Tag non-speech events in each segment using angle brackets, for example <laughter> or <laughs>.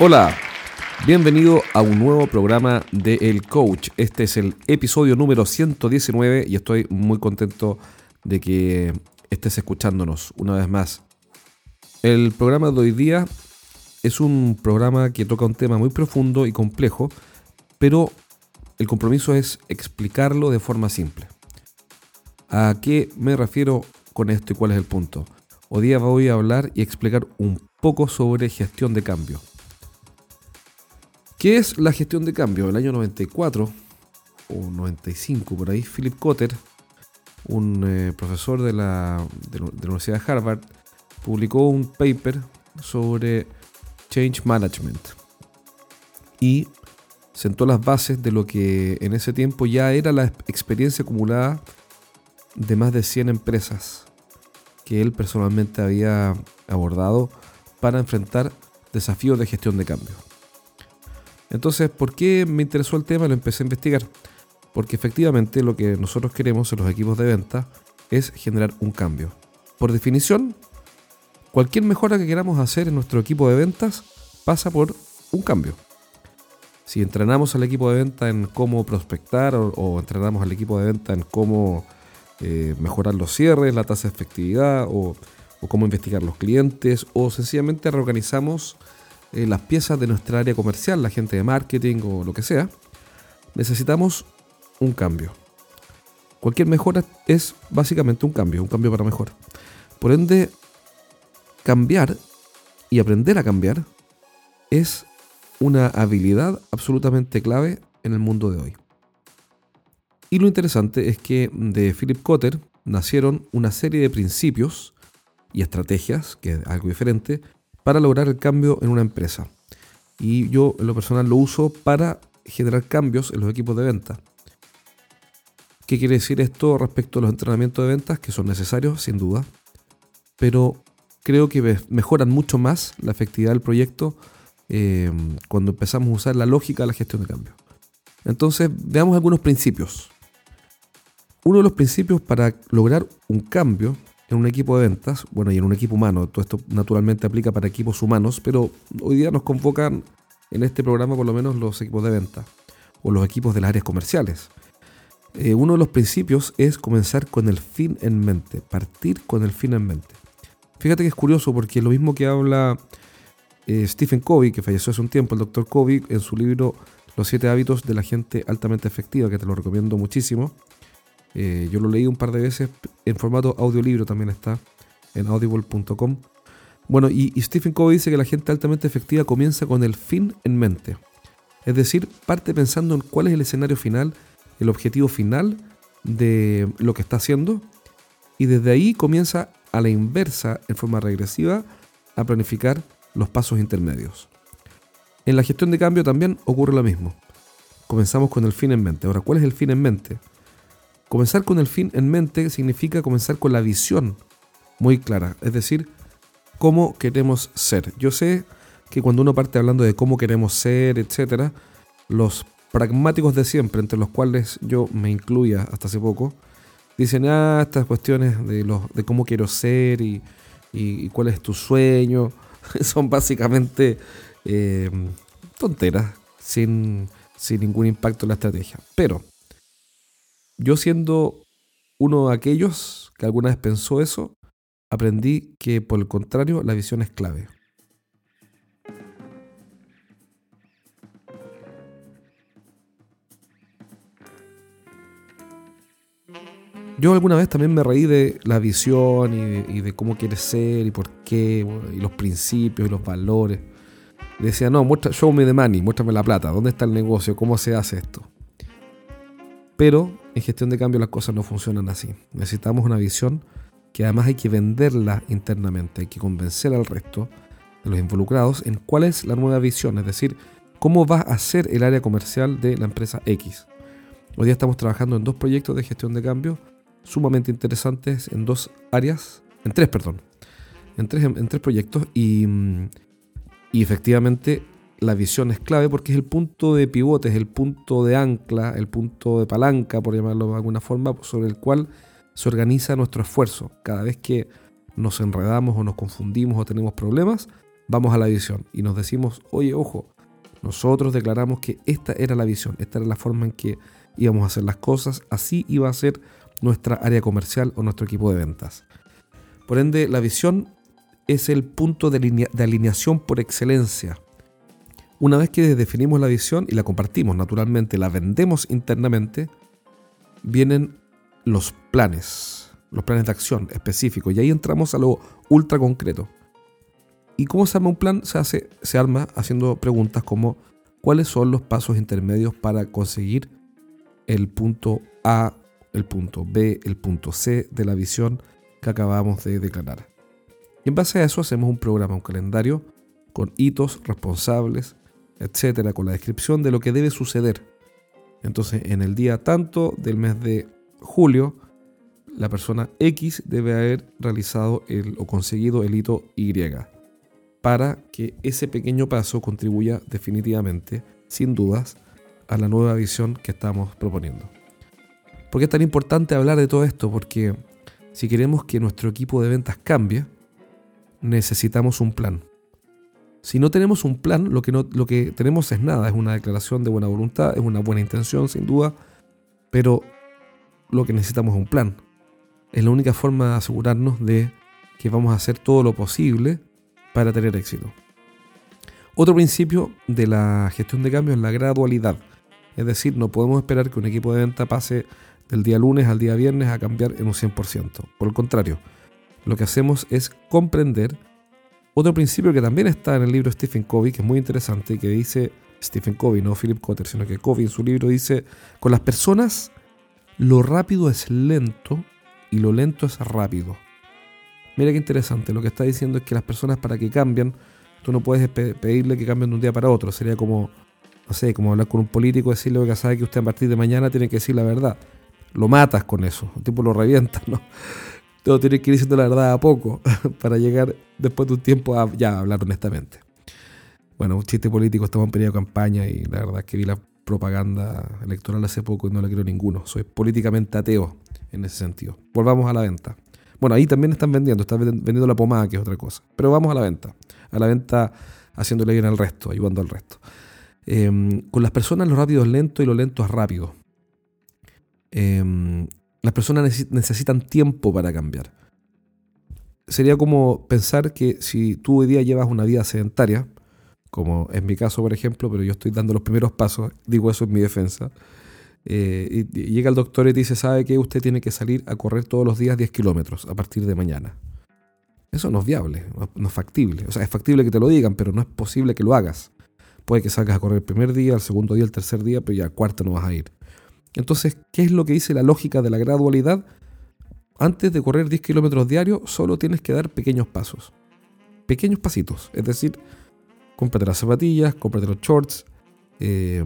Hola, bienvenido a un nuevo programa de El Coach. Este es el episodio número 119 y estoy muy contento de que estés escuchándonos una vez más. El programa de hoy día es un programa que toca un tema muy profundo y complejo, pero el compromiso es explicarlo de forma simple. ¿A qué me refiero con esto y cuál es el punto? Hoy día voy a hablar y explicar un poco sobre gestión de cambio. ¿Qué es la gestión de cambio? El año 94 o 95 por ahí, Philip Cotter, un eh, profesor de la, de la Universidad de Harvard, publicó un paper sobre Change Management y sentó las bases de lo que en ese tiempo ya era la experiencia acumulada de más de 100 empresas que él personalmente había abordado para enfrentar desafíos de gestión de cambio. Entonces, ¿por qué me interesó el tema? Lo empecé a investigar. Porque efectivamente lo que nosotros queremos en los equipos de venta es generar un cambio. Por definición, cualquier mejora que queramos hacer en nuestro equipo de ventas pasa por un cambio. Si entrenamos al equipo de venta en cómo prospectar o, entrenamos al equipo de venta en cómo eh, mejorar los cierres, la tasa de efectividad o cómo investigar los clientes o sencillamente reorganizamos eh, las piezas de nuestra área comercial, la gente de marketing o lo que sea, necesitamos un cambio. Cualquier mejora es básicamente un cambio, un cambio para mejor. Por ende, cambiar y aprender a cambiar es una habilidad absolutamente clave en el mundo de hoy. Y lo interesante es que de Philip Cotter nacieron una serie de principios y estrategias, que es algo diferente, para lograr el cambio en una empresa. Y yo en lo personal lo uso para generar cambios en los equipos de venta. ¿Qué quiere decir esto respecto a los entrenamientos de ventas? Que son necesarios, sin duda, pero creo que mejoran mucho más la efectividad del proyecto eh, cuando empezamos a usar la lógica de la gestión de cambio. Entonces, veamos algunos principios. Uno de los principios para lograr un cambio en un equipo de ventas, bueno, y en un equipo humano, todo esto naturalmente aplica para equipos humanos, pero hoy día nos convocan en este programa por lo menos los equipos de venta o los equipos de las áreas comerciales. Eh, uno de los principios es comenzar con el fin en mente, partir con el fin en mente. Fíjate que es curioso porque lo mismo que habla eh, Stephen Covey, que falleció hace un tiempo, el doctor Covey, en su libro Los siete hábitos de la gente altamente efectiva, que te lo recomiendo muchísimo, eh, yo lo leí un par de veces en formato audiolibro, también está en audible.com. Bueno, y, Stephen Covey dice que la gente altamente efectiva comienza con el fin en mente. Es decir, parte pensando en cuál es el escenario final, el objetivo final de lo que está haciendo, y desde ahí comienza a la inversa, en forma regresiva, a planificar los pasos intermedios. En la gestión de cambio también ocurre lo mismo. Comenzamos con el fin en mente. Ahora, ¿cuál es el fin en mente? Comenzar con el fin en mente significa comenzar con la visión muy clara, es decir, cómo queremos ser. Yo sé que cuando uno parte hablando de cómo queremos ser, etcétera, los pragmáticos de siempre, entre los cuales yo me incluía hasta hace poco, dicen, ah, estas cuestiones de, los, de cómo quiero ser y, cuál es tu sueño, <laughs> son básicamente eh, tonteras, sin, sin ningún impacto en la estrategia. Pero yo siendo uno de aquellos que alguna vez pensó eso, aprendí que por el contrario la visión es clave. Yo alguna vez también me reí de la visión y de, cómo quieres ser y por qué, y los principios y los valores. Decía, no, muestra, show me the money, muéstrame la plata, ¿dónde está el negocio? ¿Cómo se hace esto? Pero en gestión de cambio las cosas no funcionan así. Necesitamos una visión que además hay que venderla internamente, hay que convencer al resto de los involucrados en cuál es la nueva visión, es decir, cómo va a ser el área comercial de la empresa X. Hoy día estamos trabajando en dos proyectos de gestión de cambio sumamente interesantes en dos áreas, en tres, perdón, en tres, en tres proyectos y, y efectivamente la visión es clave porque es el punto de pivote, es el punto de ancla, el punto de palanca, por llamarlo de alguna forma, sobre el cual se organiza nuestro esfuerzo. Cada vez que nos enredamos o nos confundimos o tenemos problemas, vamos a la visión y nos decimos, oye, ojo, nosotros declaramos que esta era la visión, esta era la forma en que íbamos a hacer las cosas, así iba a ser nuestra área comercial o nuestro equipo de ventas. Por ende, la visión es el punto de, alineación por excelencia. Una vez que definimos la visión y la compartimos, naturalmente la vendemos internamente, vienen los planes, los planes de acción específicos. Y ahí entramos a lo ultra concreto. ¿Y cómo se arma un plan? Se, hace, se arma haciendo preguntas como cuáles son los pasos intermedios para conseguir el punto A, el punto B, el punto C de la visión que acabamos de declarar. Y en base a eso hacemos un programa, un calendario con hitos, responsables, etcétera, con la descripción de lo que debe suceder. Entonces, en el día tanto del mes de julio, la persona X debe haber realizado el, o conseguido el hito Y para que ese pequeño paso contribuya definitivamente, sin dudas, a la nueva visión que estamos proponiendo. ¿Por qué es tan importante hablar de todo esto? Porque si queremos que nuestro equipo de ventas cambie, necesitamos un plan. Si no tenemos un plan, lo que, no, lo que tenemos es nada, es una declaración de buena voluntad, es una buena intención sin duda, pero lo que necesitamos es un plan. Es la única forma de asegurarnos de que vamos a hacer todo lo posible para tener éxito. Otro principio de la gestión de cambio es la gradualidad. Es decir, no podemos esperar que un equipo de venta pase del día lunes al día viernes a cambiar en un 100%. Por el contrario, lo que hacemos es comprender otro principio que también está en el libro Stephen Covey, que es muy interesante, que dice Stephen Covey, no Philip Cotter, sino que Covey en su libro dice, con las personas lo rápido es lento y lo lento es rápido. Mira qué interesante, lo que está diciendo es que las personas para que cambien, tú no puedes pedirle que cambien de un día para otro, sería como, no sé, como hablar con un político y decirle que sabe que usted a partir de mañana tiene que decir la verdad. Lo matas con eso, el tipo lo revienta, ¿no? Todo tiene que ir diciendo la verdad a poco <laughs> para llegar después de un tiempo a ya hablar honestamente. Bueno, un chiste político, estamos en periodo de campaña y la verdad es que vi la propaganda electoral hace poco y no la quiero ninguno. Soy políticamente ateo en ese sentido. Volvamos a la venta. Bueno, ahí también están vendiendo, están vendiendo la pomada, que es otra cosa. Pero vamos a la venta. A la venta haciéndole bien al resto, ayudando al resto. Em, con las personas lo rápido es lento y lo lento es rápido. Las personas necesitan tiempo para cambiar. Sería como pensar que si tú hoy día llevas una vida sedentaria, como es mi caso, por ejemplo, pero yo estoy dando los primeros pasos, digo eso en mi defensa, eh, y, llega el doctor y te dice, sabe que usted tiene que salir a correr todos los días 10 kilómetros a partir de mañana. Eso no es viable, no, es factible. O sea, es factible que te lo digan, pero no es posible que lo hagas. Puede que salgas a correr el primer día, el segundo día, el tercer día, pero ya al cuarto no vas a ir. Entonces, ¿qué es lo que dice la lógica de la gradualidad? Antes de correr 10 kilómetros diarios, solo tienes que dar pequeños pasos. Pequeños pasitos. Es decir, cómprate las zapatillas, cómprate los shorts, eh,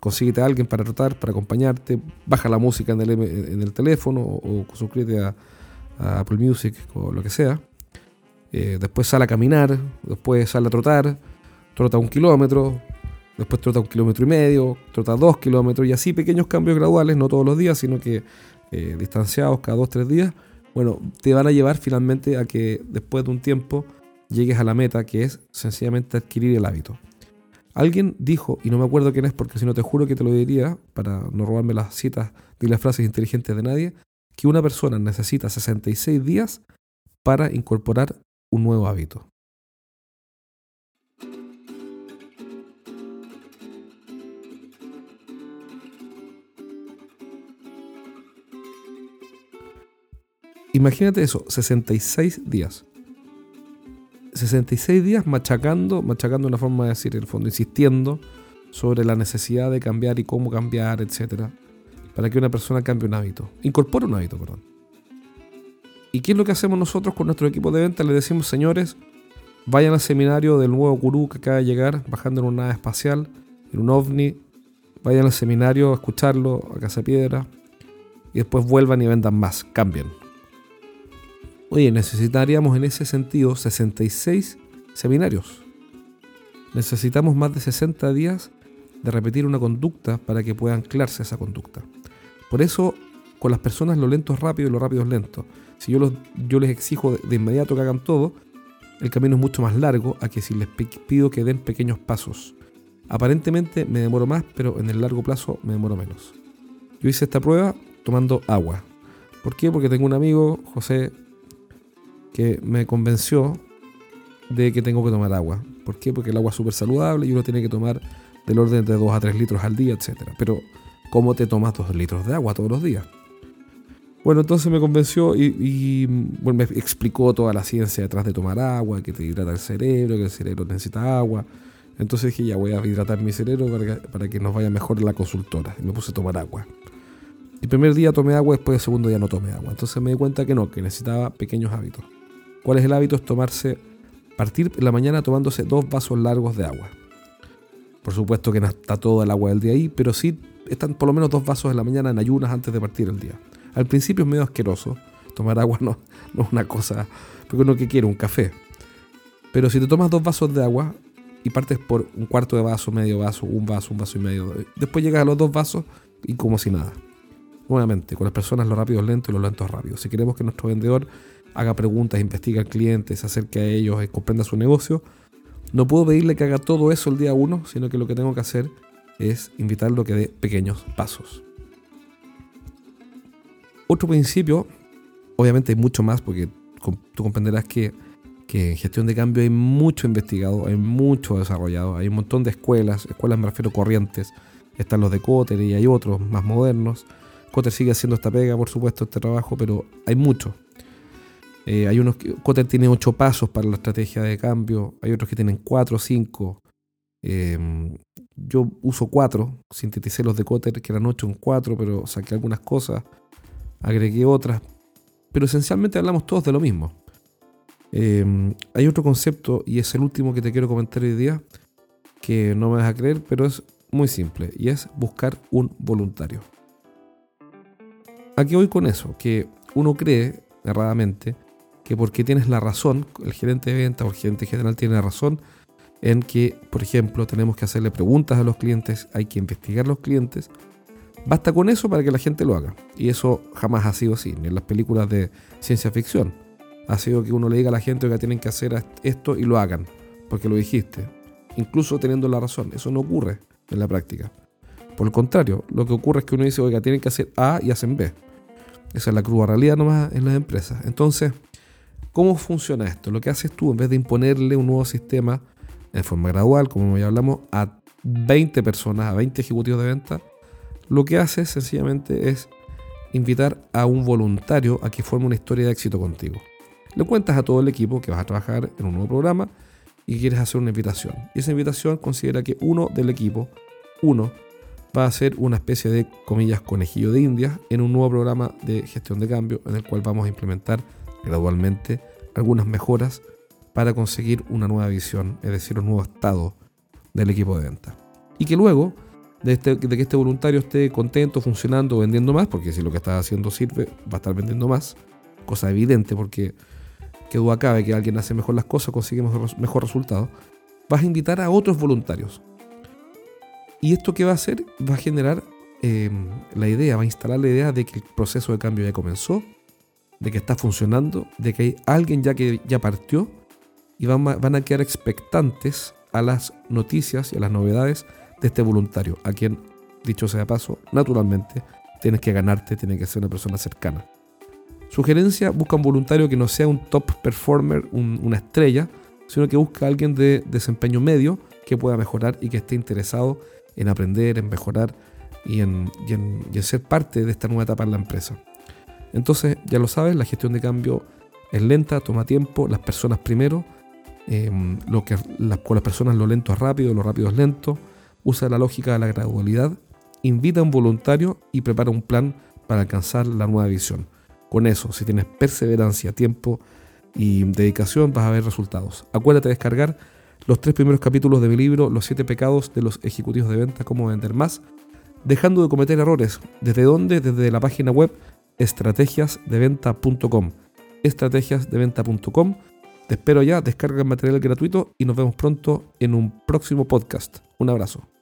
consíguete a alguien para trotar, para acompañarte, baja la música en el, teléfono o, suscríbete a, Apple Music o lo que sea. Eh, después sale a caminar, después sale a trotar, trota un kilómetro, después trota un kilómetro y medio, trota dos kilómetros y así pequeños cambios graduales, no todos los días, sino que eh, distanciados cada dos, tres días, bueno, te van a llevar finalmente a que después de un tiempo llegues a la meta que es sencillamente adquirir el hábito. Alguien dijo, y no me acuerdo quién es porque si no te juro que te lo diría, para no robarme las citas ni las frases inteligentes de nadie, que una persona necesita 66 días para incorporar un nuevo hábito. Imagínate eso, 66 días. 66 días machacando, machacando una forma de decir, en el fondo, insistiendo sobre la necesidad de cambiar y cómo cambiar, etcétera, para que una persona cambie un hábito, incorpore un hábito, perdón. ¿Y qué es lo que hacemos nosotros con nuestro equipo de venta? Le decimos, señores, vayan al seminario del nuevo gurú que acaba de llegar, bajando en una nave espacial, en un ovni, vayan al seminario a escucharlo a Casa Piedra, y después vuelvan y vendan más, cambien. Oye, necesitaríamos en ese sentido 66 seminarios. Necesitamos más de 60 días de repetir una conducta para que pueda anclarse esa conducta. Por eso, con las personas lo lento es rápido y lo rápido es lento. Si yo, los, yo les exijo de, inmediato que hagan todo, el camino es mucho más largo a que si les pido que den pequeños pasos. Aparentemente me demoro más, pero en el largo plazo me demoro menos. Yo hice esta prueba tomando agua. ¿Por qué? Porque tengo un amigo, José, que me convenció de que tengo que tomar agua. ¿Por qué? Porque el agua es súper saludable y uno tiene que tomar del orden de 2 a 3 litros al día, etc. Pero, ¿cómo te tomas 2 litros de agua todos los días? Bueno, entonces me convenció y, me explicó toda la ciencia detrás de tomar agua, que te hidrata el cerebro, que el cerebro necesita agua. Entonces dije, ya voy a hidratar mi cerebro para que, nos vaya mejor la consultora. Y me puse a tomar agua. El primer día tomé agua, después el segundo día no tomé agua. Entonces me di cuenta que no, que necesitaba pequeños hábitos. ¿Cuál es el hábito? Es tomarse, partir la mañana tomándose dos vasos largos de agua. Por supuesto que no está todo el agua del día ahí, pero sí están por lo menos dos vasos en la mañana en ayunas antes de partir el día. Al principio es medio asqueroso. Tomar agua <laughs> no, no es una cosa. Porque uno que quiere, un café. Pero si te tomas dos vasos de agua y partes por un cuarto de vaso, medio vaso, un vaso, un vaso y medio, después llegas a los dos vasos y como si nada. Nuevamente, con las personas lo rápido es lento y lo lento es rápido. Si queremos que nuestro vendedor haga preguntas, investigue al cliente, se acerque a ellos y comprenda su negocio, no puedo pedirle que haga todo eso el día uno, sino que lo que tengo que hacer es invitarlo a que dé pequeños pasos. Otro principio, obviamente hay mucho más, porque tú comprenderás que, en gestión de cambio hay mucho investigado, hay mucho desarrollado, hay un montón de escuelas, escuelas me refiero corrientes, están los de Cotter y hay otros más modernos. Cotter sigue haciendo esta pega, por supuesto, este trabajo, pero hay mucho. Eh, hay unos que, Cotter tiene ocho pasos para la estrategia de cambio, hay otros que tienen cuatro o cinco. Em, yo uso cuatro, sinteticé los de Cotter que eran ocho en cuatro, pero saqué algunas cosas agregué otras, pero esencialmente hablamos todos de lo mismo. Em, hay otro concepto, y es el último que te quiero comentar hoy día, que no me vas a creer, pero es muy simple, y es buscar un voluntario. ¿A qué voy con eso? Que uno cree, erradamente, que porque tienes la razón, el gerente de venta o el gerente general tiene la razón, en que, por ejemplo, tenemos que hacerle preguntas a los clientes, hay que investigar a los clientes, Basta con eso para que la gente lo haga. Y eso jamás ha sido así, ni en las películas de ciencia ficción. Ha sido que uno le diga a la gente que tienen que hacer esto y lo hagan, porque lo dijiste. Incluso teniendo la razón. Eso no ocurre en la práctica. Por el contrario, lo que ocurre es que uno dice, oiga, tienen que hacer A y hacen B. Esa es la cruda realidad nomás en las empresas. Entonces, ¿cómo funciona esto? Lo que haces tú, en vez de imponerle un nuevo sistema en forma gradual, como ya hablamos, a 20 personas, a 20 ejecutivos de venta, lo que hace sencillamente es invitar a un voluntario a que forme una historia de éxito contigo. Le cuentas a todo el equipo que vas a trabajar en un nuevo programa y quieres hacer una invitación. Y esa invitación considera que uno del equipo, uno, va a ser una especie de, comillas, conejillo de India en un nuevo programa de gestión de cambio en el cual vamos a implementar gradualmente algunas mejoras para conseguir una nueva visión, es decir, un nuevo estado del equipo de venta. Y que luego este, de, que este voluntario esté contento, funcionando, vendiendo más, porque si lo que está haciendo sirve, va a estar vendiendo más, cosa evidente, porque que duda cabe que alguien hace mejor las cosas, consigue mejor, resultado, vas a invitar a otros voluntarios. ¿Y esto qué va a hacer? Va a generar em, la idea, va a instalar la idea de que el proceso de cambio ya comenzó, de que está funcionando, de que hay alguien ya que ya partió y van, van a quedar expectantes a las noticias y a las novedades de este voluntario, a quien, dicho sea paso, naturalmente tienes que ganarte, tiene que ser una persona cercana. Sugerencia, busca un voluntario que no sea un top performer, una estrella, sino que busca a alguien de desempeño medio que pueda mejorar y que esté interesado en aprender, en mejorar y en, ser parte de esta nueva etapa en la empresa. Entonces, ya lo sabes, la gestión de cambio es lenta, toma tiempo, las personas primero, em, lo que, con las personas lo lento es rápido, lo rápido es lento, usa la lógica de la gradualidad, invita a un voluntario y prepara un plan para alcanzar la nueva visión. Con eso, si tienes perseverancia, tiempo y dedicación, vas a ver resultados. Acuérdate de descargar los tres primeros capítulos de mi libro Los siete pecados de los ejecutivos de venta, cómo vender más, dejando de cometer errores. ¿Desde dónde? Desde la página web estrategiasdeventa.com. Estrategiasdeventa.com. Te espero ya, descarga el material gratuito y nos vemos pronto en un próximo podcast. Un abrazo.